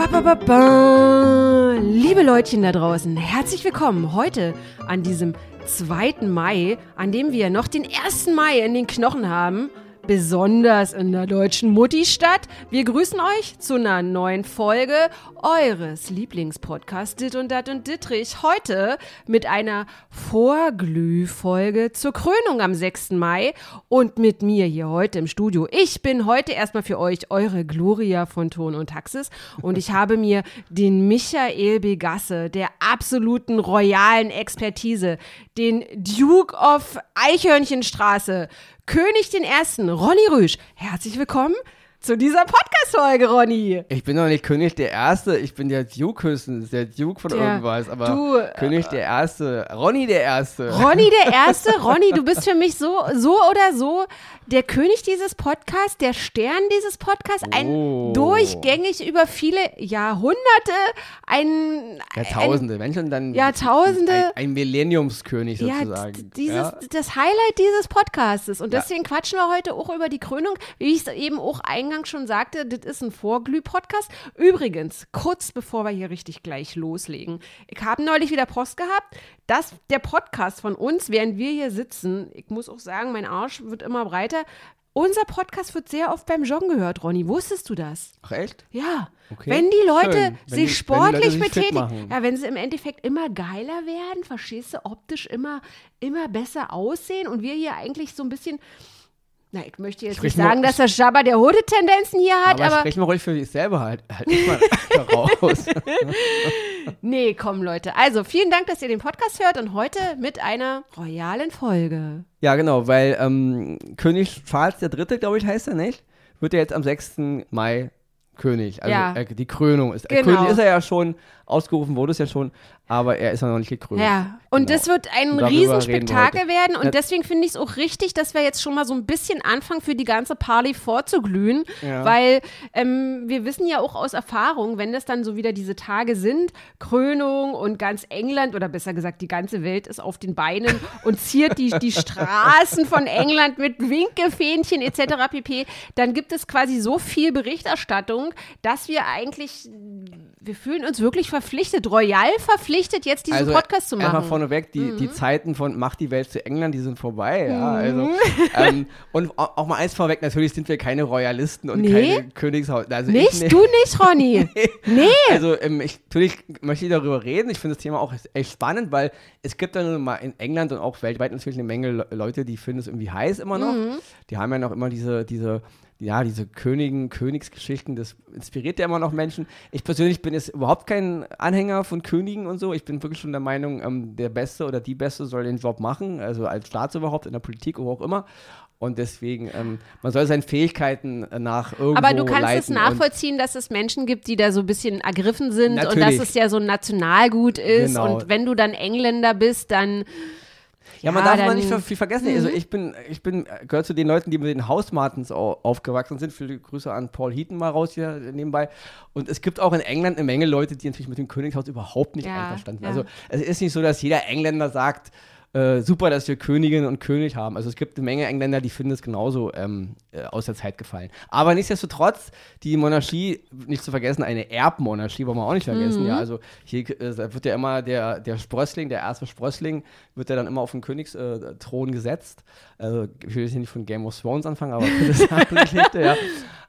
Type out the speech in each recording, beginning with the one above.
Ba, ba, ba. Liebe Leutchen da draußen, herzlich willkommen heute an diesem 2. Mai, an dem wir noch den 1. Mai in den Knochen haben besonders in der deutschen Mutti-Stadt. Wir grüßen euch zu einer neuen Folge eures Lieblingspodcasts Dit und Dat und Dittrich. Heute mit einer Vorglühfolge zur Krönung am 6. Mai und mit mir hier heute im Studio. Ich bin heute erstmal für euch eure Gloria von Ton und Taxis und ich habe mir den Michael Begasse der absoluten royalen Expertise, den Duke of Eichhörnchenstraße König den Ersten, Ronny Rüsch. Herzlich willkommen zu dieser Podcast-Folge, Ronny. Ich bin doch nicht König der Erste, ich bin der Duke höchstens, der Duke von der, irgendwas, aber du, König der Erste, Ronny der Erste. Ronny der Erste, Ronny, du bist für mich so, so oder so der König dieses Podcasts, der Stern dieses Podcasts, ein oh. durchgängig über viele Jahrhunderte, ein Jahrtausende, ein, wenn schon dann Jahrtausende, ein, ein Millenniumskönig sozusagen. Ja, dieses, ja. das Highlight dieses Podcasts und deswegen ja. quatschen wir heute auch über die Krönung, wie ich es eben auch eingangs schon sagte, das ist ein Vorglüh-Podcast. Übrigens, kurz bevor wir hier richtig gleich loslegen, ich habe neulich wieder Post gehabt, dass der Podcast von uns, während wir hier sitzen, ich muss auch sagen, mein Arsch wird immer breiter. Unser Podcast wird sehr oft beim Joggen gehört, Ronny. Wusstest du das? Ach echt? Ja. Okay. Wenn die Leute Schön. sich wenn die, sportlich wenn betätigen, ja, wenn sie im Endeffekt immer geiler werden, verstehst du, optisch immer, immer besser aussehen und wir hier eigentlich so ein bisschen na, ich möchte jetzt sprich nicht sagen, dass der Jabba der Hode-Tendenzen hier hat, aber. aber sprich mal ruhig für dich selber halt, halt nicht mal raus. nee, komm, Leute. Also, vielen Dank, dass ihr den Podcast hört und heute mit einer royalen Folge. Ja, genau, weil ähm, König Charles III., glaube ich, heißt er nicht, wird ja jetzt am 6. Mai König. Also ja. äh, die Krönung ist. Genau. König ist er ja schon, ausgerufen wurde es ja schon, aber er ist ja noch nicht gekrönt. Ja, und genau. das wird ein Riesenspektakel werden und deswegen finde ich es auch richtig, dass wir jetzt schon mal so ein bisschen anfangen, für die ganze Party vorzuglühen, ja. weil ähm, wir wissen ja auch aus Erfahrung, wenn das dann so wieder diese Tage sind, Krönung und ganz England oder besser gesagt die ganze Welt ist auf den Beinen und ziert die, die Straßen von England mit Winkefähnchen etc. pp., dann gibt es quasi so viel Berichterstattung, dass wir eigentlich, wir fühlen uns wirklich verpflichtet, royal verpflichtet, verpflichtet, jetzt diesen also Podcast zu machen. Einfach vorneweg, die, mhm. die Zeiten von Macht die Welt zu England, die sind vorbei. Ja, also, mhm. ähm, und auch mal eins vorweg, natürlich sind wir keine Royalisten und nee? keine Königshaus. Also nicht? Ich, nee. Du nicht, Ronny? nee. nee. Also ähm, ich, natürlich möchte ich darüber reden. Ich finde das Thema auch echt spannend, weil es gibt dann mal in England und auch weltweit natürlich eine Menge Leute, die finden es irgendwie heiß immer noch. Mhm. Die haben ja noch immer diese, diese ja, diese Königen, Königsgeschichten, das inspiriert ja immer noch Menschen. Ich persönlich bin jetzt überhaupt kein Anhänger von Königen und so. Ich bin wirklich schon der Meinung, ähm, der Beste oder die Beste soll den Job machen, also als Staatsoberhaupt in der Politik oder auch immer. Und deswegen, ähm, man soll seinen Fähigkeiten nach irgendwo Aber du kannst es nachvollziehen, dass es Menschen gibt, die da so ein bisschen ergriffen sind Natürlich. und dass es ja so ein Nationalgut ist. Genau. Und wenn du dann Engländer bist, dann ja, man darf mal nicht viel vergessen. Also mhm. Also ich bin, ich bin, gehört zu den Leuten, die mit den Hausmartens aufgewachsen sind. Viele Grüße an Paul Heaton mal raus hier nebenbei. Und es gibt auch in England eine Menge Leute, die natürlich mit dem Königshaus überhaupt nicht ja, einverstanden sind. Ja. Also es ist nicht so, dass jeder Engländer sagt, äh, super, dass wir Königin und König haben. Also es gibt eine Menge Engländer, die finden es genauso ähm, äh, aus der Zeit gefallen. Aber nichtsdestotrotz, die Monarchie, nicht zu vergessen, eine Erbmonarchie, wollen wir auch nicht vergessen. Mhm. Ja, also hier äh, wird ja immer der, der Sprössling, der erste Sprössling, wird ja dann immer auf den Königsthron äh, gesetzt. Also ich will jetzt nicht von Game of Thrones anfangen, aber das ist ja.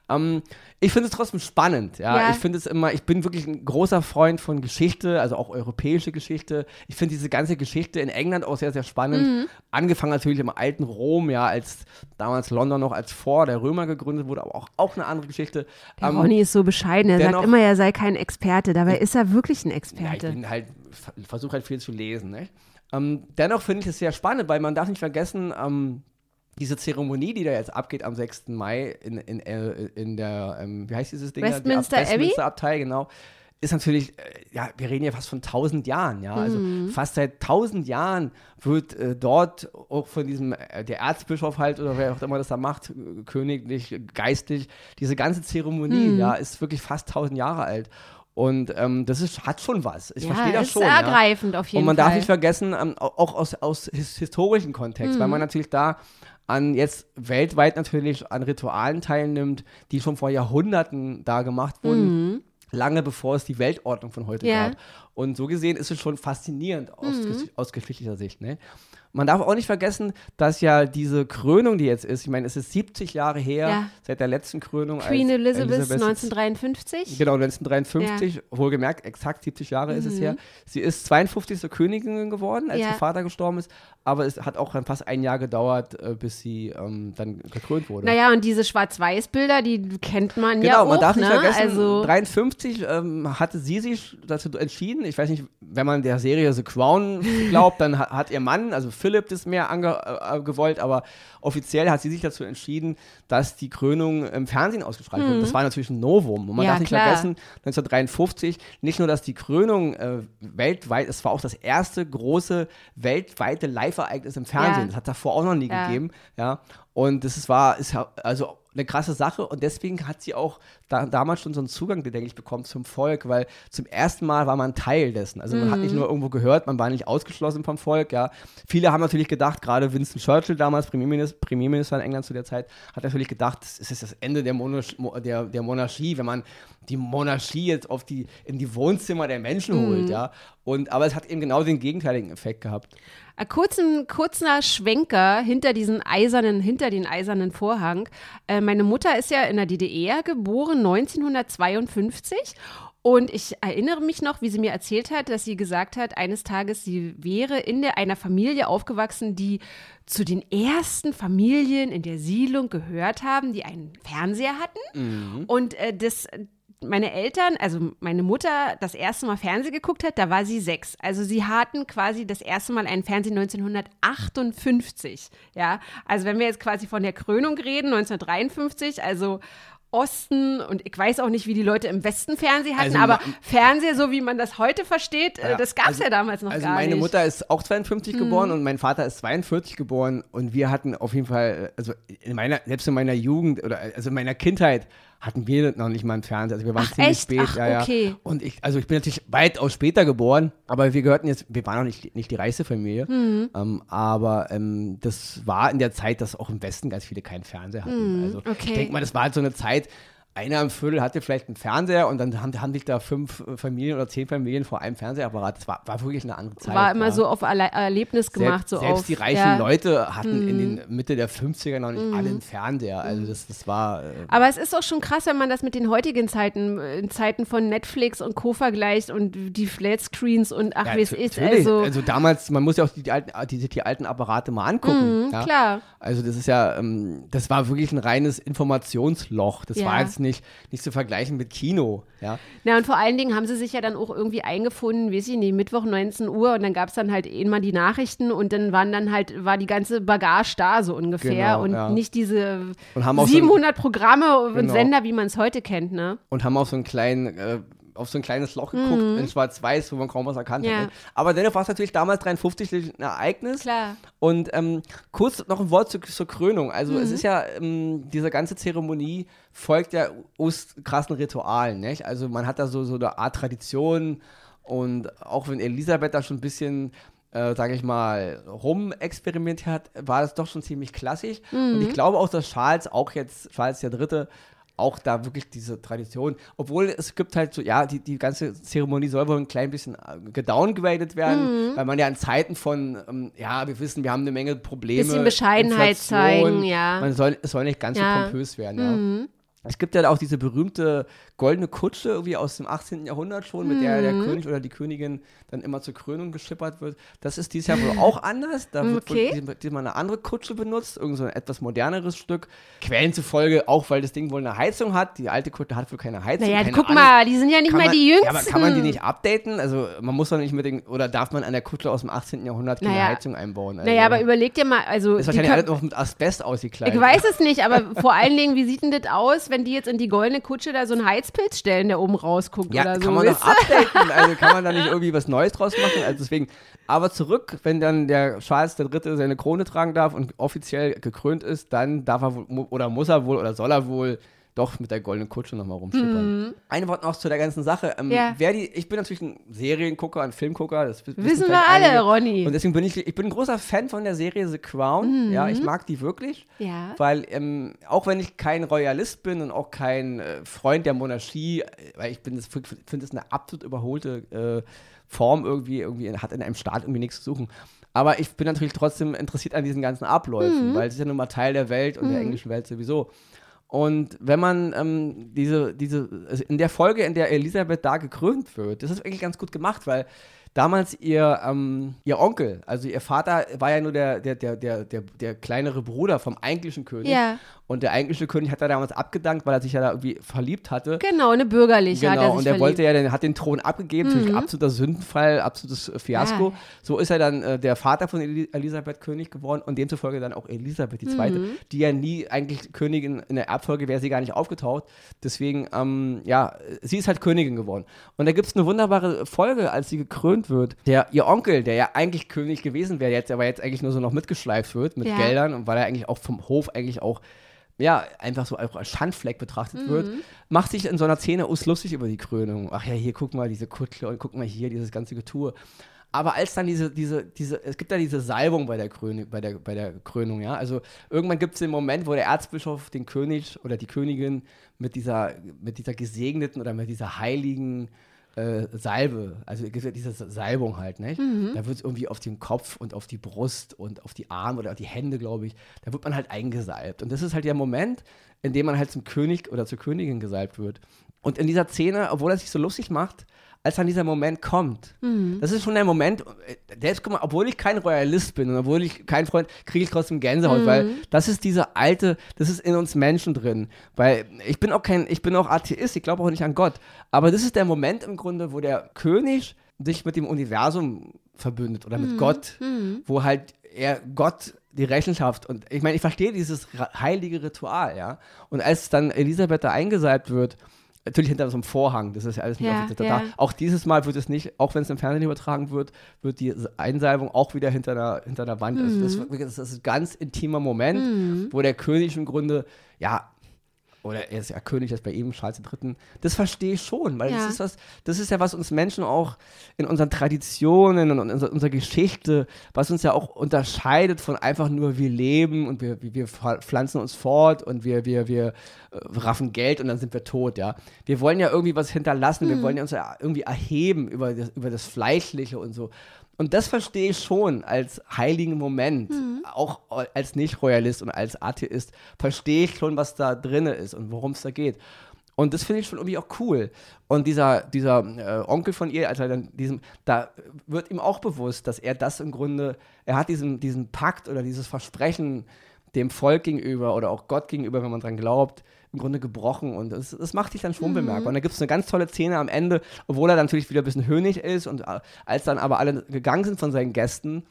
Ähm, ich finde es trotzdem spannend. Ja? ja. Ich finde es immer, ich bin wirklich ein großer Freund von Geschichte, also auch europäische Geschichte. Ich finde diese ganze Geschichte in England auch sehr, sehr spannend. Mhm. Angefangen natürlich im alten Rom, ja, als damals London noch als Vor der Römer gegründet wurde, aber auch, auch eine andere Geschichte. Der ähm, Ronny ist so bescheiden, er dennoch, sagt immer, er sei kein Experte, dabei ist er wirklich ein Experte. Ja, ich halt, versuche halt viel zu lesen. Ne? Ähm, dennoch finde ich es sehr spannend, weil man darf nicht vergessen, ähm, diese Zeremonie, die da jetzt abgeht am 6. Mai in, in, äh, in der, ähm, wie heißt dieses Ding? Westminster Abbey? Westminster Abtei, genau. Ist natürlich, äh, ja, wir reden ja fast von 1000 Jahren, ja. Also mhm. fast seit 1000 Jahren wird äh, dort auch von diesem, äh, der Erzbischof halt oder wer auch immer das da macht, äh, königlich, geistlich, diese ganze Zeremonie, mhm. ja, ist wirklich fast 1000 Jahre alt. Und ähm, das ist, hat schon was. Ich ja, verstehe das schon. Ist ergreifend ja. auf jeden Fall. Und man Fall. darf nicht vergessen, ähm, auch aus, aus historischen Kontext, mhm. weil man natürlich da an jetzt weltweit natürlich an Ritualen teilnimmt, die schon vor Jahrhunderten da gemacht wurden. Mhm. Lange bevor es die Weltordnung von heute ja. gab. Und so gesehen ist es schon faszinierend aus, mhm. aus geschichtlicher Sicht. Ne? Man darf auch nicht vergessen, dass ja diese Krönung, die jetzt ist, ich meine, es ist 70 Jahre her ja. seit der letzten Krönung. Queen Elizabeth, Elizabeth 1953. Genau, 1953, ja. wohlgemerkt, exakt 70 Jahre mhm. ist es her. Mhm. Sie ist 52. Königin geworden, als ja. ihr Vater gestorben ist, aber es hat auch fast ein Jahr gedauert, äh, bis sie ähm, dann gekrönt wurde. Naja, und diese Schwarz-Weiß-Bilder, die kennt man genau, ja auch. Genau, man darf nicht ne? vergessen, also 53 ähm, hatte sie sich dazu entschieden, ich weiß nicht, wenn man der Serie The Crown glaubt, dann hat, hat ihr Mann, also Philipp das mehr äh, gewollt, aber offiziell hat sie sich dazu entschieden, dass die Krönung im Fernsehen ausgestrahlt mhm. wird. Das war natürlich ein Novum. Und man ja, darf nicht klar. vergessen, 1953, nicht nur, dass die Krönung äh, weltweit, es war auch das erste große weltweite Live-Ereignis im Fernsehen. Ja. Das hat davor auch noch nie ja. gegeben. Ja. Und das ist, war, ist also eine krasse Sache und deswegen hat sie auch da, damals schon so einen Zugang, denke ich, bekommen zum Volk, weil zum ersten Mal war man Teil dessen. Also man mhm. hat nicht mhm. nur irgendwo gehört, man war nicht ausgeschlossen vom Volk, ja. Viele haben natürlich gedacht, gerade Winston Churchill damals, Premierminister, Premierminister in England zu der Zeit, hat natürlich gedacht, es ist das Ende der, Monarch der, der Monarchie, wenn man die Monarchie jetzt auf die, in die Wohnzimmer der Menschen mhm. holt, ja. Und, aber es hat eben genau den gegenteiligen Effekt gehabt. Ein kurzen, kurzer Schwenker hinter diesen eisernen, hinter den eisernen Vorhang. Äh, meine Mutter ist ja in der DDR geboren, 1952. Und ich erinnere mich noch, wie sie mir erzählt hat, dass sie gesagt hat, eines Tages, sie wäre in der, einer Familie aufgewachsen, die zu den ersten Familien in der Siedlung gehört haben, die einen Fernseher hatten. Mhm. Und äh, das, meine Eltern, also meine Mutter, das erste Mal Fernsehen geguckt hat, da war sie sechs. Also sie hatten quasi das erste Mal einen Fernsehen 1958. Ja, also wenn wir jetzt quasi von der Krönung reden, 1953, also Osten und ich weiß auch nicht, wie die Leute im Westen Fernsehen hatten, also, aber Fernseher, so wie man das heute versteht, äh, ja, das gab es also, ja damals noch also gar nicht. Also meine Mutter ist auch 52 mhm. geboren und mein Vater ist 42 geboren und wir hatten auf jeden Fall, also in meiner, selbst in meiner Jugend oder also in meiner Kindheit hatten wir noch nicht mal einen Fernseher. Also wir waren Ach, ziemlich echt? spät. Ach, ja, okay. ja. Und ich, also ich bin natürlich weitaus später geboren, aber wir gehörten jetzt, wir waren noch nicht, nicht die reichste Familie. Mhm. Ähm, aber ähm, das war in der Zeit, dass auch im Westen ganz viele keinen Fernseher hatten. Mhm, also okay. ich denke mal, das war halt so eine Zeit, einer im Viertel hatte vielleicht einen Fernseher und dann haben, haben sich da fünf äh, Familien oder zehn Familien vor einem Fernseherapparat. Das war, war wirklich eine andere Zeit. War immer ja. so auf Erle Erlebnis gemacht. Selbst, so selbst auf, die reichen ja. Leute hatten mm. in den mhm. Mitte der 50er noch nicht mm. alle einen Fernseher. Also das, das war. Äh Aber es ist auch schon krass, wenn man das mit den heutigen Zeiten, in Zeiten von Netflix und Co. vergleicht und die Flatscreens und ach, ja, wie es ist. Also, also damals, man muss ja auch die, die, alten, die, die alten Apparate mal angucken. Mm, klar. Also das ist ja, ähm, das war wirklich ein reines Informationsloch. Das war jetzt nicht, nicht zu vergleichen mit Kino. Ja. Na, und vor allen Dingen haben sie sich ja dann auch irgendwie eingefunden, weiß ich nicht, Mittwoch 19 Uhr und dann gab es dann halt immer die Nachrichten und dann waren dann halt, war die ganze Bagage da so ungefähr genau, und ja. nicht diese 700 so Programme und genau. Sender, wie man es heute kennt, ne? Und haben auch so einen kleinen äh, auf so ein kleines Loch geguckt mhm. in Schwarz-Weiß, wo man kaum was erkannt ja. hat. Ne? Aber dennoch war es natürlich damals 53 ein Ereignis. Klar. Und ähm, kurz noch ein Wort zu, zur Krönung. Also mhm. es ist ja, ähm, diese ganze Zeremonie folgt ja krassen Ritualen. Nicht? Also man hat da so, so eine Art Tradition und auch wenn Elisabeth da schon ein bisschen äh, sage ich mal, rumexperimentiert hat, war das doch schon ziemlich klassisch. Mhm. Und ich glaube auch, dass Charles, auch jetzt Charles der Dritte, auch da wirklich diese Tradition, obwohl es gibt halt so, ja, die, die ganze Zeremonie soll wohl ein klein bisschen äh, gedowngradet werden, mhm. weil man ja in Zeiten von, ähm, ja, wir wissen, wir haben eine Menge Probleme. Bisschen Bescheidenheit Inflation, zeigen, ja. Man soll, es soll nicht ganz ja. so pompös werden, ja. Mhm. Es gibt ja auch diese berühmte goldene Kutsche irgendwie aus dem 18. Jahrhundert schon, mit der der mhm. König oder die Königin dann immer zur Krönung geschippert wird. Das ist dieses Jahr wohl auch anders. Da wird okay. wohl diesmal eine andere Kutsche benutzt, irgend so ein etwas moderneres Stück. Quellen zufolge auch, weil das Ding wohl eine Heizung hat. Die alte Kutsche hat wohl keine Heizung. Naja, guck Ahnung. mal, die sind ja nicht mal die jüngsten. Ja, aber kann man die nicht updaten? Also man muss doch nicht mit den, oder darf man an der Kutsche aus dem 18. Jahrhundert keine naja. Heizung einbauen? Also, naja, aber überleg dir mal, also. Ist wahrscheinlich alles noch mit Asbest ausgekleidet. Ich weiß es nicht, aber vor allen Dingen, wie sieht denn das aus, wenn die jetzt in die goldene Kutsche da so einen Heizpilz stellen, der oben rausguckt ja, oder so. kann man doch updaten. Also kann man da nicht irgendwie was Neues draus machen. Also deswegen, aber zurück, wenn dann der Charles III. seine Krone tragen darf und offiziell gekrönt ist, dann darf er wohl, oder muss er wohl oder soll er wohl doch mit der goldenen Kutsche nochmal rumschippern. Mhm. Ein Wort noch zu der ganzen Sache. Ähm, ja. wer die, ich bin natürlich ein Seriengucker, ein Filmgucker. Das wissen wir alle, einige. Ronny. Und deswegen bin ich, ich bin ein großer Fan von der Serie The Crown. Mhm. Ja, ich mag die wirklich. Ja. Weil ähm, auch wenn ich kein Royalist bin und auch kein äh, Freund der Monarchie, äh, weil ich finde, das eine absolut überholte äh, Form irgendwie, irgendwie hat in einem Staat irgendwie nichts zu suchen. Aber ich bin natürlich trotzdem interessiert an diesen ganzen Abläufen, mhm. weil es ist ja nun mal Teil der Welt und mhm. der englischen Welt sowieso. Und wenn man ähm, diese, diese, also in der Folge, in der Elisabeth da gekrönt wird, das ist eigentlich ganz gut gemacht, weil damals ihr, ähm, ihr Onkel, also ihr Vater war ja nur der, der, der, der, der, der kleinere Bruder vom eigentlichen König. Ja. Und der eigentliche König hat er damals abgedankt, weil er sich ja da irgendwie verliebt hatte. Genau, eine bürgerliche. Genau, und er wollte ja, der hat den Thron abgegeben, mhm. natürlich absoluter Sündenfall, absolutes Fiasko. Ja. So ist er dann äh, der Vater von Elisabeth König geworden und demzufolge dann auch Elisabeth II., mhm. die ja nie eigentlich Königin in der Erbfolge wäre sie gar nicht aufgetaucht. Deswegen, ähm, ja, sie ist halt Königin geworden. Und da gibt es eine wunderbare Folge, als sie gekrönt wird. Der, ihr Onkel, der ja eigentlich König gewesen wäre, jetzt aber jetzt eigentlich nur so noch mitgeschleift wird mit ja. Geldern und weil er eigentlich auch vom Hof eigentlich auch ja, einfach so als Schandfleck betrachtet mhm. wird, macht sich in so einer Szene aus lustig über die Krönung. Ach ja, hier guck mal diese Kutle und guck mal hier dieses ganze Getue. Aber als dann diese, diese, diese, es gibt ja diese Salbung bei der, Krönung, bei der, bei der Krönung, ja. Also irgendwann gibt es den Moment, wo der Erzbischof den König oder die Königin mit dieser, mit dieser gesegneten oder mit dieser heiligen äh, Salbe, also diese Salbung halt, nicht? Mhm. Da wird es irgendwie auf den Kopf und auf die Brust und auf die Arme oder auf die Hände, glaube ich, da wird man halt eingesalbt. Und das ist halt der Moment, in dem man halt zum König oder zur Königin gesalbt wird. Und in dieser Szene, obwohl er sich so lustig macht, als dann dieser Moment kommt. Mhm. Das ist schon der Moment, der ist, guck mal, obwohl ich kein Royalist bin und obwohl ich kein Freund, kriege ich trotzdem Gänsehaut, mhm. weil das ist diese alte, das ist in uns Menschen drin. Weil ich bin auch kein, ich bin auch Atheist, ich glaube auch nicht an Gott. Aber das ist der Moment im Grunde, wo der König sich mit dem Universum verbündet oder mit mhm. Gott, mhm. wo halt er Gott die Rechenschaft und ich meine, ich verstehe dieses heilige Ritual, ja. Und als dann Elisabeth da eingesalbt wird, Natürlich hinter so einem Vorhang, das ist ja alles nicht ja, offiziell. Ja. Auch dieses Mal wird es nicht, auch wenn es im Fernsehen übertragen wird, wird die Einsalbung auch wieder hinter der, hinter der Wand. Mhm. Also das, das, ist ein ganz intimer Moment, mhm. wo der König im Grunde, ja, oder er ist ja König, das bei ihm, Charles III., das verstehe ich schon, weil ja. das, ist was, das ist ja, was uns Menschen auch in unseren Traditionen und in unserer, unserer Geschichte, was uns ja auch unterscheidet von einfach nur, wir leben und wir, wir pflanzen uns fort und wir, wir, wir äh, raffen Geld und dann sind wir tot, ja. Wir wollen ja irgendwie was hinterlassen, mhm. wir wollen ja uns ja irgendwie erheben über das, über das Fleischliche und so. Und das verstehe ich schon als heiligen Moment, mhm. auch als Nicht-Royalist und als Atheist, verstehe ich schon, was da drin ist und worum es da geht. Und das finde ich schon irgendwie auch cool. Und dieser, dieser äh, Onkel von ihr, also dann diesem, da wird ihm auch bewusst, dass er das im Grunde, er hat diesen, diesen Pakt oder dieses Versprechen dem Volk gegenüber oder auch Gott gegenüber, wenn man dran glaubt, im Grunde gebrochen und das, das macht sich dann schon mhm. bemerkbar. Und da gibt es eine ganz tolle Szene am Ende, obwohl er natürlich wieder ein bisschen höhnig ist und äh, als dann aber alle gegangen sind von seinen Gästen,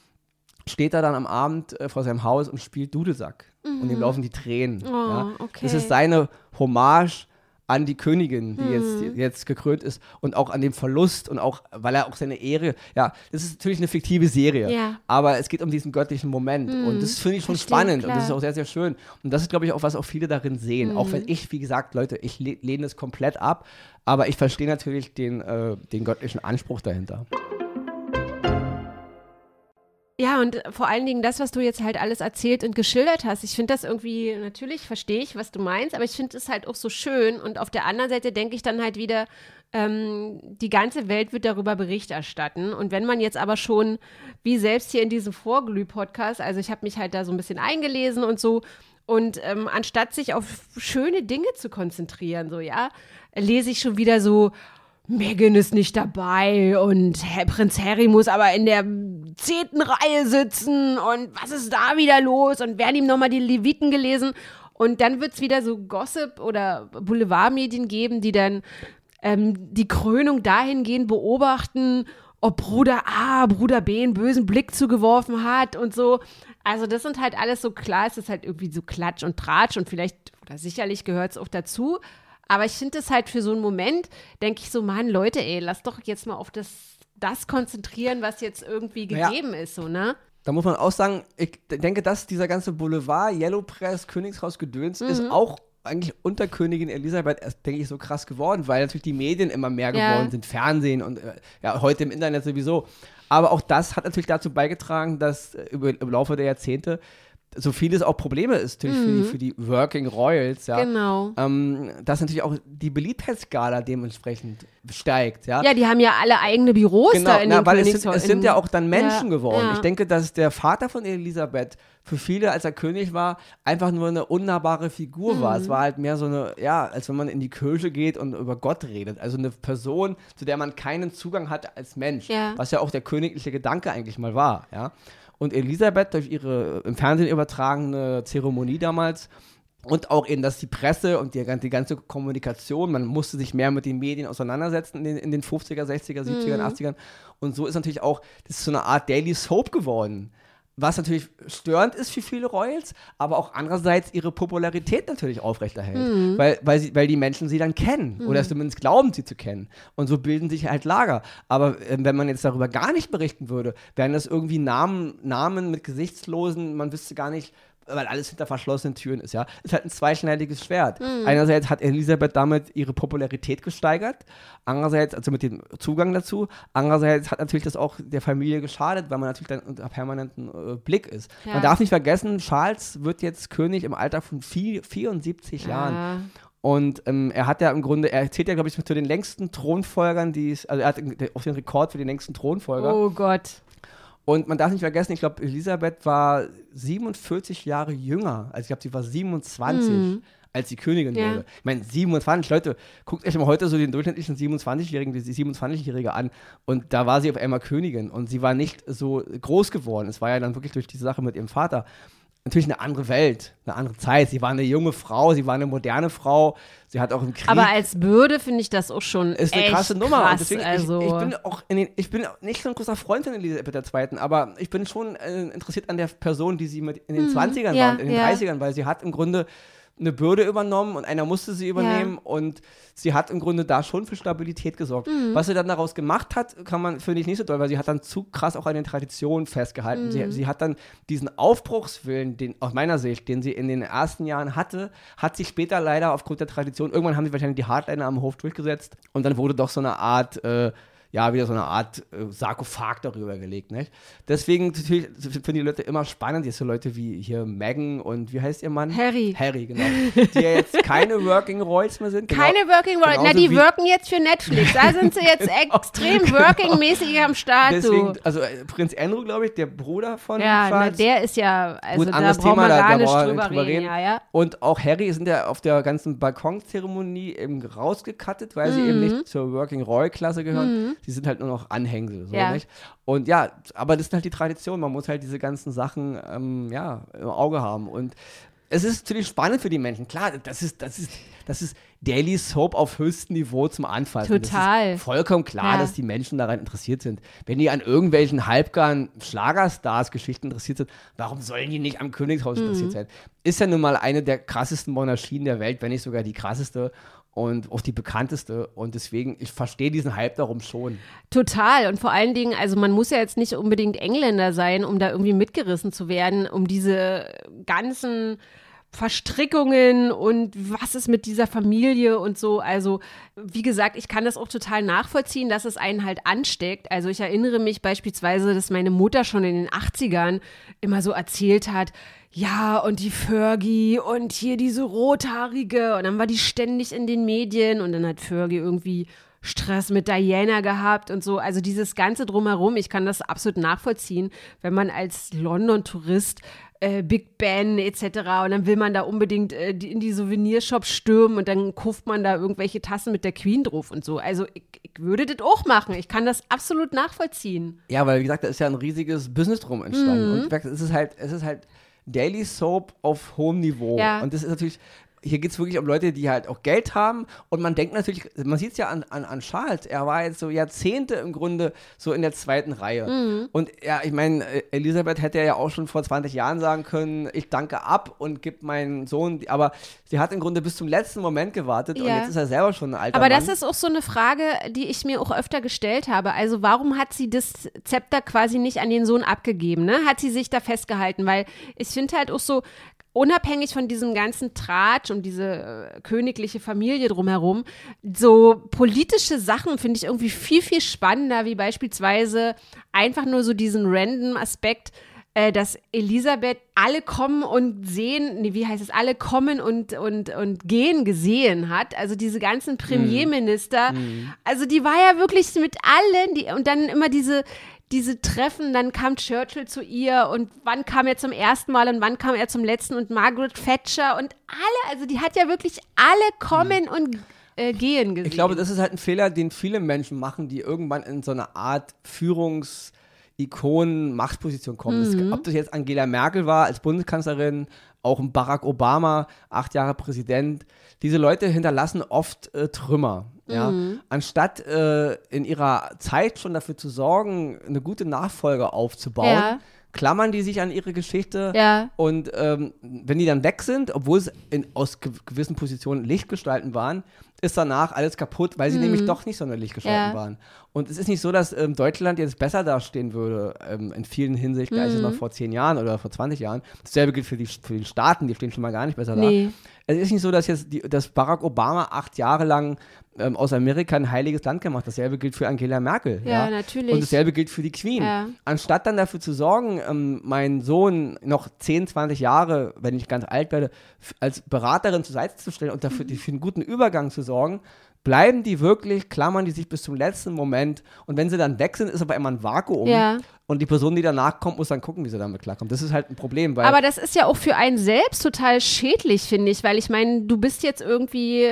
steht er dann am Abend äh, vor seinem Haus und spielt Dudelsack. Mhm. Und ihm mhm. laufen die Tränen. Oh, ja. okay. Das ist seine Hommage an die Königin, die mhm. jetzt, jetzt gekrönt ist und auch an dem Verlust und auch, weil er auch seine Ehre, ja, das ist natürlich eine fiktive Serie, ja. aber es geht um diesen göttlichen Moment mhm. und das finde ich schon Verstehe, spannend klar. und das ist auch sehr, sehr schön und das ist, glaube ich, auch was auch viele darin sehen, mhm. auch wenn ich, wie gesagt, Leute, ich lehne es komplett ab, aber ich verstehe natürlich den, äh, den göttlichen Anspruch dahinter. Ja, und vor allen Dingen das, was du jetzt halt alles erzählt und geschildert hast. Ich finde das irgendwie, natürlich verstehe ich, was du meinst, aber ich finde es halt auch so schön. Und auf der anderen Seite denke ich dann halt wieder, ähm, die ganze Welt wird darüber Bericht erstatten. Und wenn man jetzt aber schon, wie selbst hier in diesem Vorglüh-Podcast, also ich habe mich halt da so ein bisschen eingelesen und so, und ähm, anstatt sich auf schöne Dinge zu konzentrieren, so, ja, lese ich schon wieder so, Megan ist nicht dabei und Herr Prinz Harry muss aber in der zehnten Reihe sitzen und was ist da wieder los? Und werden ihm nochmal die Leviten gelesen? Und dann wird es wieder so Gossip oder Boulevardmedien geben, die dann ähm, die Krönung dahingehend beobachten, ob Bruder A, Bruder B einen bösen Blick zugeworfen hat und so. Also das sind halt alles so klar, es ist halt irgendwie so Klatsch und Tratsch und vielleicht, oder sicherlich gehört es auch dazu, aber ich finde es halt für so einen Moment, denke ich so, Mann, Leute, ey, lass doch jetzt mal auf das, das konzentrieren, was jetzt irgendwie gegeben naja. ist, so, ne? Da muss man auch sagen, ich denke, dass dieser ganze Boulevard, Yellow Press, Königshaus Gedöns mhm. ist auch eigentlich unter Königin Elisabeth erst, denke ich, so krass geworden, weil natürlich die Medien immer mehr geworden ja. sind, Fernsehen und äh, ja, heute im Internet sowieso. Aber auch das hat natürlich dazu beigetragen, dass äh, über, im Laufe der Jahrzehnte so vieles auch Probleme ist natürlich mhm. für, die, für die Working Royals, ja. Genau. Ähm, dass natürlich auch die Beliebtheitsskala dementsprechend steigt, ja. Ja, die haben ja alle eigene Büros genau, da in na, den weil es sind, es sind ja auch dann Menschen ja, geworden. Ja. Ich denke, dass der Vater von Elisabeth für viele, als er König war, einfach nur eine unnahbare Figur mhm. war. Es war halt mehr so eine, ja, als wenn man in die Kirche geht und über Gott redet. Also eine Person, zu der man keinen Zugang hat als Mensch. Ja. Was ja auch der königliche Gedanke eigentlich mal war, ja. Und Elisabeth durch ihre im Fernsehen übertragene Zeremonie damals und auch eben, dass die Presse und die, die, ganze Kommunikation, man musste sich mehr mit den Medien auseinandersetzen in den, in den 50er, 60er, 70er, mhm. 80ern. Und so ist natürlich auch, das ist so eine Art Daily Soap geworden was natürlich störend ist für viele Royals, aber auch andererseits ihre Popularität natürlich aufrechterhält, mhm. weil, weil, sie, weil die Menschen sie dann kennen mhm. oder zumindest glauben, sie zu kennen. Und so bilden sich halt Lager. Aber äh, wenn man jetzt darüber gar nicht berichten würde, wären das irgendwie Namen, Namen mit Gesichtslosen, man wüsste gar nicht, weil alles hinter verschlossenen Türen ist, ja, ist halt ein zweischneidiges Schwert. Mhm. Einerseits hat Elisabeth damit ihre Popularität gesteigert, andererseits, also mit dem Zugang dazu, andererseits hat natürlich das auch der Familie geschadet, weil man natürlich dann unter permanenten äh, Blick ist. Ja. Man darf nicht vergessen, Charles wird jetzt König im Alter von vier, 74 ja. Jahren. Und ähm, er hat ja im Grunde, er zählt ja, glaube ich, zu den längsten Thronfolgern, die es, also er hat auch den Rekord für den längsten Thronfolger. Oh Gott. Und man darf nicht vergessen, ich glaube, Elisabeth war 47 Jahre jünger. Also ich glaube, sie war 27. Mhm als die Königin ja. wurde. Ich meine, 27, Leute, guckt euch mal heute so den durchschnittlichen 27-Jährigen, die 27-Jährige an und da war sie auf einmal Königin und sie war nicht so groß geworden. Es war ja dann wirklich durch diese Sache mit ihrem Vater natürlich eine andere Welt, eine andere Zeit. Sie war eine junge Frau, sie war eine moderne Frau, sie hat auch im Krieg. Aber als Bürde finde ich das auch schon ist eine krasse Nummer. Krass, deswegen, also. ich, ich, bin auch den, ich bin nicht so ein großer Freund von Elisabeth II., aber ich bin schon äh, interessiert an der Person, die sie mit in den mhm, 20ern ja, war und in den ja. 30ern, weil sie hat im Grunde eine Bürde übernommen und einer musste sie übernehmen ja. und sie hat im Grunde da schon für Stabilität gesorgt. Mhm. Was sie dann daraus gemacht hat, kann man, finde ich, nicht so doll, weil sie hat dann zu krass auch an den Traditionen festgehalten. Mhm. Sie, sie, hat dann diesen Aufbruchswillen, den, aus meiner Sicht, den sie in den ersten Jahren hatte, hat sich später leider aufgrund der Tradition, irgendwann haben sie wahrscheinlich die Hardliner am Hof durchgesetzt und dann wurde doch so eine Art äh, ja, wieder so eine Art äh, Sarkophag darüber gelegt. Nicht? Deswegen natürlich finden die Leute immer spannend, jetzt so Leute wie hier Megan und wie heißt ihr Mann? Harry. Harry, genau. Die ja jetzt keine Working Royals mehr sind. Genau, keine Working Royals, na, die wirken jetzt für Netflix. Da sind sie jetzt genau, extrem genau. Working-mäßig am Start. Deswegen, also äh, Prinz Andrew, glaube ich, der Bruder von Ja, na, der ist ja, also Gut, da braucht man gar da, nicht drüber, drüber reden. reden. Ja, ja. Und auch Harry sind ja auf der ganzen Balkonzeremonie eben rausgekattet, weil mhm. sie eben nicht zur Working Royal-Klasse gehören. Mhm. Sie sind halt nur noch an Anhängsel. So, ja. Nicht? Und ja, aber das ist halt die Tradition. Man muss halt diese ganzen Sachen ähm, ja, im Auge haben. Und es ist natürlich spannend für die Menschen. Klar, das ist, das ist, das ist Daily Soap auf höchstem Niveau zum Anfassen. Total. Vollkommen klar, ja. dass die Menschen daran interessiert sind. Wenn die an irgendwelchen halbgaren Schlagerstars-Geschichten interessiert sind, warum sollen die nicht am Königshaus mhm. interessiert sein? Ist ja nun mal eine der krassesten Monarchien der Welt, wenn nicht sogar die krasseste und auch die bekannteste. Und deswegen, ich verstehe diesen Hype darum schon. Total. Und vor allen Dingen, also man muss ja jetzt nicht unbedingt Engländer sein, um da irgendwie mitgerissen zu werden, um diese ganzen Verstrickungen und was ist mit dieser Familie und so. Also, wie gesagt, ich kann das auch total nachvollziehen, dass es einen halt ansteckt. Also, ich erinnere mich beispielsweise, dass meine Mutter schon in den 80ern immer so erzählt hat, ja, und die Fergie und hier diese rothaarige. Und dann war die ständig in den Medien und dann hat Fergie irgendwie Stress mit Diana gehabt und so. Also dieses ganze drumherum, ich kann das absolut nachvollziehen, wenn man als London-Tourist äh, Big Ben etc. und dann will man da unbedingt äh, die, in die Souvenirshops stürmen und dann kauft man da irgendwelche Tassen mit der Queen drauf und so. Also ich, ich würde das auch machen. Ich kann das absolut nachvollziehen. Ja, weil wie gesagt, da ist ja ein riesiges Business drum entstanden. Mhm. Und es ist halt, es ist halt Daily Soap auf hohem Niveau. Ja. Und das ist natürlich, hier geht es wirklich um Leute, die halt auch Geld haben. Und man denkt natürlich, man sieht es ja an, an, an Charles, er war jetzt so Jahrzehnte im Grunde so in der zweiten Reihe. Mhm. Und ja, ich meine, Elisabeth hätte ja auch schon vor 20 Jahren sagen können, ich danke ab und gebe meinen Sohn, aber sie hat im Grunde bis zum letzten Moment gewartet ja. und jetzt ist er selber schon ein alter Aber Mann. das ist auch so eine Frage, die ich mir auch öfter gestellt habe. Also warum hat sie das Zepter quasi nicht an den Sohn abgegeben? Ne? Hat sie sich da festgehalten? Weil ich finde halt auch so, unabhängig von diesem ganzen Tratsch und diese äh, königliche Familie drumherum, so politische Sachen finde ich irgendwie viel, viel spannender, wie beispielsweise einfach nur so diesen random Aspekt, äh, dass Elisabeth alle kommen und sehen, nee, wie heißt es, alle kommen und, und, und gehen gesehen hat. Also diese ganzen Premierminister. Mm. Also die war ja wirklich mit allen, die, und dann immer diese, diese Treffen, dann kam Churchill zu ihr und wann kam er zum ersten Mal und wann kam er zum letzten und Margaret Thatcher und alle, also die hat ja wirklich alle kommen mhm. und äh, gehen gesehen. Ich glaube, das ist halt ein Fehler, den viele Menschen machen, die irgendwann in so eine Art Führungs- Ikonen, Machtposition kommen. Mhm. Das, ob das jetzt Angela Merkel war als Bundeskanzlerin, auch ein Barack Obama, acht Jahre Präsident. Diese Leute hinterlassen oft äh, Trümmer. Ja? Mhm. Anstatt äh, in ihrer Zeit schon dafür zu sorgen, eine gute Nachfolge aufzubauen, ja. klammern die sich an ihre Geschichte. Ja. Und ähm, wenn die dann weg sind, obwohl es in, aus gewissen Positionen Lichtgestalten waren, ist danach alles kaputt, weil sie mhm. nämlich doch nicht sonderlich gestalten waren. Und es ist nicht so, dass ähm, Deutschland jetzt besser dastehen würde ähm, in vielen Hinsichten mhm. als es noch vor zehn Jahren oder vor 20 Jahren. Dasselbe gilt für die, für die Staaten, die stehen schon mal gar nicht besser nee. da. Es ist nicht so, dass jetzt die, dass Barack Obama acht Jahre lang ähm, aus Amerika ein heiliges Land gemacht hat. Dasselbe gilt für Angela Merkel. Ja, ja? natürlich. Und dasselbe gilt für die Queen. Ja. Anstatt dann dafür zu sorgen, ähm, meinen Sohn noch 10, 20 Jahre, wenn ich ganz alt werde, als Beraterin zur Seite zu stellen und dafür mhm. für einen guten Übergang zu sorgen, bleiben die wirklich, klammern die sich bis zum letzten Moment und wenn sie dann weg sind, ist aber immer ein Vakuum. Ja. Und die Person, die danach kommt, muss dann gucken, wie sie damit klarkommt. Das ist halt ein Problem. aber das ist ja auch für einen selbst total schädlich, finde ich, weil ich meine, du bist jetzt irgendwie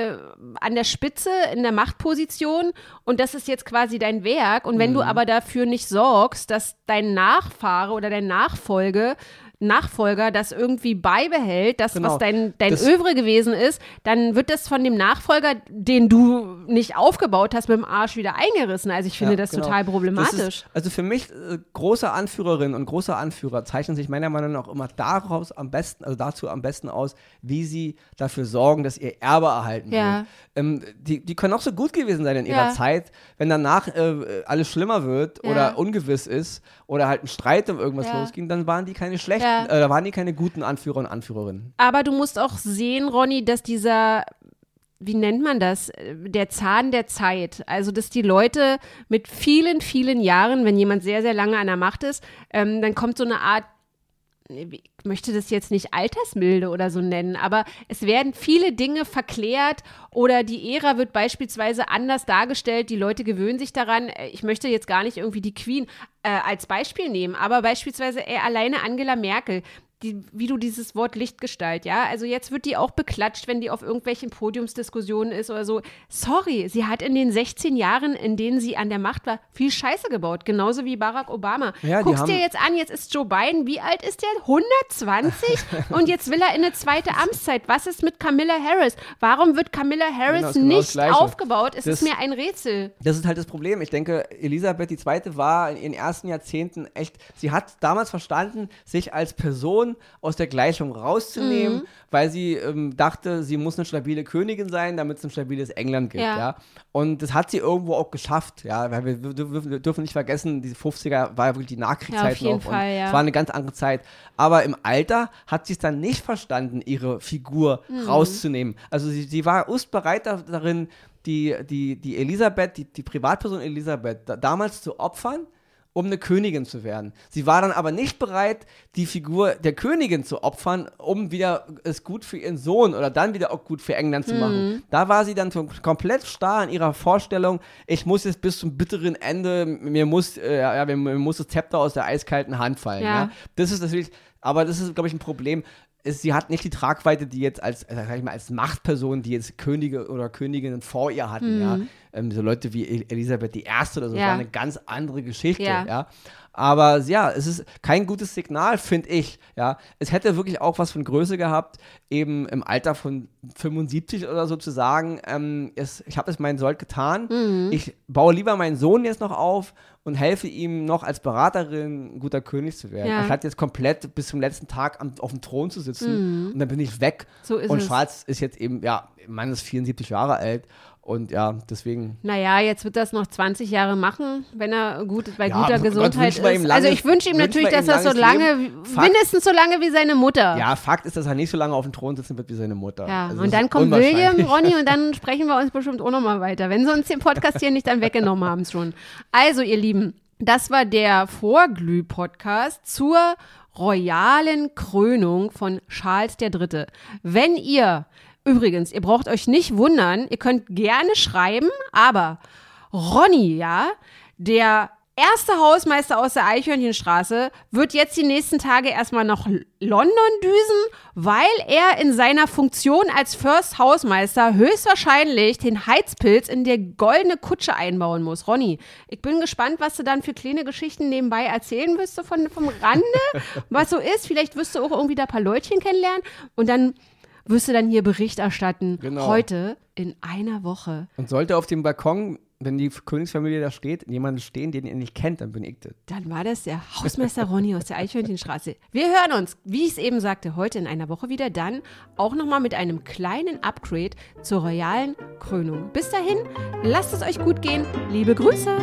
an der Spitze in der Machtposition und das ist jetzt quasi dein Werk. Und wenn mhm. du aber dafür nicht sorgst, dass dein Nachfahre oder dein Nachfolge Nachfolger das irgendwie beibehält, das, genau. was dein, dein das Övre gewesen ist, dann wird das von dem Nachfolger, den du nicht aufgebaut hast, mit dem Arsch wieder eingerissen. Also ich finde ja, das genau. total problematisch. Das ist, also für mich, äh, große Anführerinnen und große Anführer zeichnen sich meiner Meinung nach immer daraus am besten, also dazu am besten aus, wie sie dafür sorgen, dass ihr Erbe erhalten ja. wird. Ähm, die, die können auch so gut gewesen sein in ihrer ja. Zeit, wenn danach äh, alles schlimmer wird oder ungewiss ist oder halt ein Streit um irgendwas losging, dann waren die keine schlechten ja. äh, waren die keine guten Anführer und Anführerinnen. Aber du musst auch sehen, Ronny, dass dieser wie nennt man das? Der Zahn der Zeit. Also, dass die Leute mit vielen, vielen Jahren, wenn jemand sehr, sehr lange an der Macht ist, ähm, dann kommt so eine Art ich möchte das jetzt nicht Altersmilde oder so nennen, aber es werden viele Dinge verklärt oder die Ära wird beispielsweise anders dargestellt. Die Leute gewöhnen sich daran. Ich möchte jetzt gar nicht irgendwie die Queen äh, als Beispiel nehmen, aber beispielsweise äh, alleine Angela Merkel die, wie du dieses Wort Lichtgestalt, ja, also jetzt wird die auch beklatscht, wenn die auf irgendwelchen Podiumsdiskussionen ist oder so. Sorry, sie hat in den 16 Jahren, in denen sie an der Macht war, viel Scheiße gebaut, genauso wie Barack Obama. Ja, Guckst dir jetzt an, jetzt ist Joe Biden, wie alt ist der? 120 und jetzt will er in eine zweite Amtszeit. Was ist mit Camilla Harris? Warum wird Camilla Harris genau, nicht aufgebaut? Es das, ist mir ein Rätsel. Das ist halt das Problem. Ich denke, Elisabeth II. war in ihren ersten Jahrzehnten echt, sie hat damals verstanden, sich als Person aus der Gleichung rauszunehmen, mhm. weil sie ähm, dachte, sie muss eine stabile Königin sein, damit es ein stabiles England gibt. Ja. ja. Und das hat sie irgendwo auch geschafft. Ja, weil wir, wir, wir dürfen nicht vergessen, die 50er war ja wirklich die Nachkriegszeit ja, noch. Fall, ja. Es war eine ganz andere Zeit. Aber im Alter hat sie es dann nicht verstanden, ihre Figur mhm. rauszunehmen. Also sie, sie war bereit darin, die, die, die Elisabeth, die, die Privatperson Elisabeth da, damals zu opfern um eine Königin zu werden. Sie war dann aber nicht bereit, die Figur der Königin zu opfern, um wieder es gut für ihren Sohn oder dann wieder auch gut für England zu machen. Mhm. Da war sie dann komplett starr in ihrer Vorstellung, ich muss jetzt bis zum bitteren Ende, mir muss, äh, ja, mir, mir, muss das Zepter aus der eiskalten Hand fallen. Ja. ja. Das ist natürlich, aber das ist, glaube ich, ein Problem ist, sie hat nicht die Tragweite, die jetzt als, äh, sag ich mal, als Machtperson, die jetzt Könige oder Königinnen vor ihr hatten, mhm. ja. Ähm, so Leute wie Elisabeth I. oder so, ja. war eine ganz andere Geschichte, ja. ja. Aber ja, es ist kein gutes Signal, finde ich. Ja, es hätte wirklich auch was von Größe gehabt, eben im Alter von 75 oder so zu sagen, ähm, es, ich habe es meinen Sold getan. Mhm. Ich baue lieber meinen Sohn jetzt noch auf und helfe ihm noch als Beraterin ein guter König zu werden. Ja. Anstatt jetzt komplett bis zum letzten Tag am, auf dem Thron zu sitzen mhm. und dann bin ich weg. So ist und es. Schwarz ist jetzt eben, ja, Mann ist 74 Jahre alt Und ja, deswegen. Naja, jetzt wird das noch 20 Jahre machen, wenn er gut, bei ja, guter Gesundheit ist. Lange, also ich wünsche ihm natürlich, dass er so lange, mindestens so lange wie seine Mutter. Ja, Fakt ist, dass er nicht so lange auf dem Thron sitzen wird wie seine Mutter. Ja, also und dann kommt William, Ronny und dann sprechen wir uns bestimmt auch nochmal weiter, wenn sie uns den Podcast hier nicht dann weggenommen haben schon. Also ihr Lieben, das war der Vorglüh-Podcast zur royalen Krönung von Charles III. Wenn ihr Übrigens, ihr braucht euch nicht wundern, ihr könnt gerne schreiben, aber Ronny, ja, der erste Hausmeister aus der Eichhörnchenstraße wird jetzt die nächsten Tage erstmal nach London düsen, weil er in seiner Funktion als First Hausmeister höchstwahrscheinlich den Heizpilz in der goldene Kutsche einbauen muss. Ronny, ich bin gespannt, was du dann für kleine Geschichten nebenbei erzählen wirst von, vom Rande, was so ist. Vielleicht wirst du auch irgendwie da ein paar Leutchen kennenlernen und dann wirst du dann hier Bericht erstatten. Genau. Heute in einer Woche. Und sollte auf dem Balkon, wenn die Königsfamilie da steht, jemand stehen, den ihr nicht kennt, dann bin ich das. Dann war das der Hausmeister Ronny aus der Eichhörnchenstraße. Wir hören uns, wie ich es eben sagte, heute in einer Woche wieder. Dann auch nochmal mit einem kleinen Upgrade zur royalen Krönung. Bis dahin, lasst es euch gut gehen. Liebe Grüße.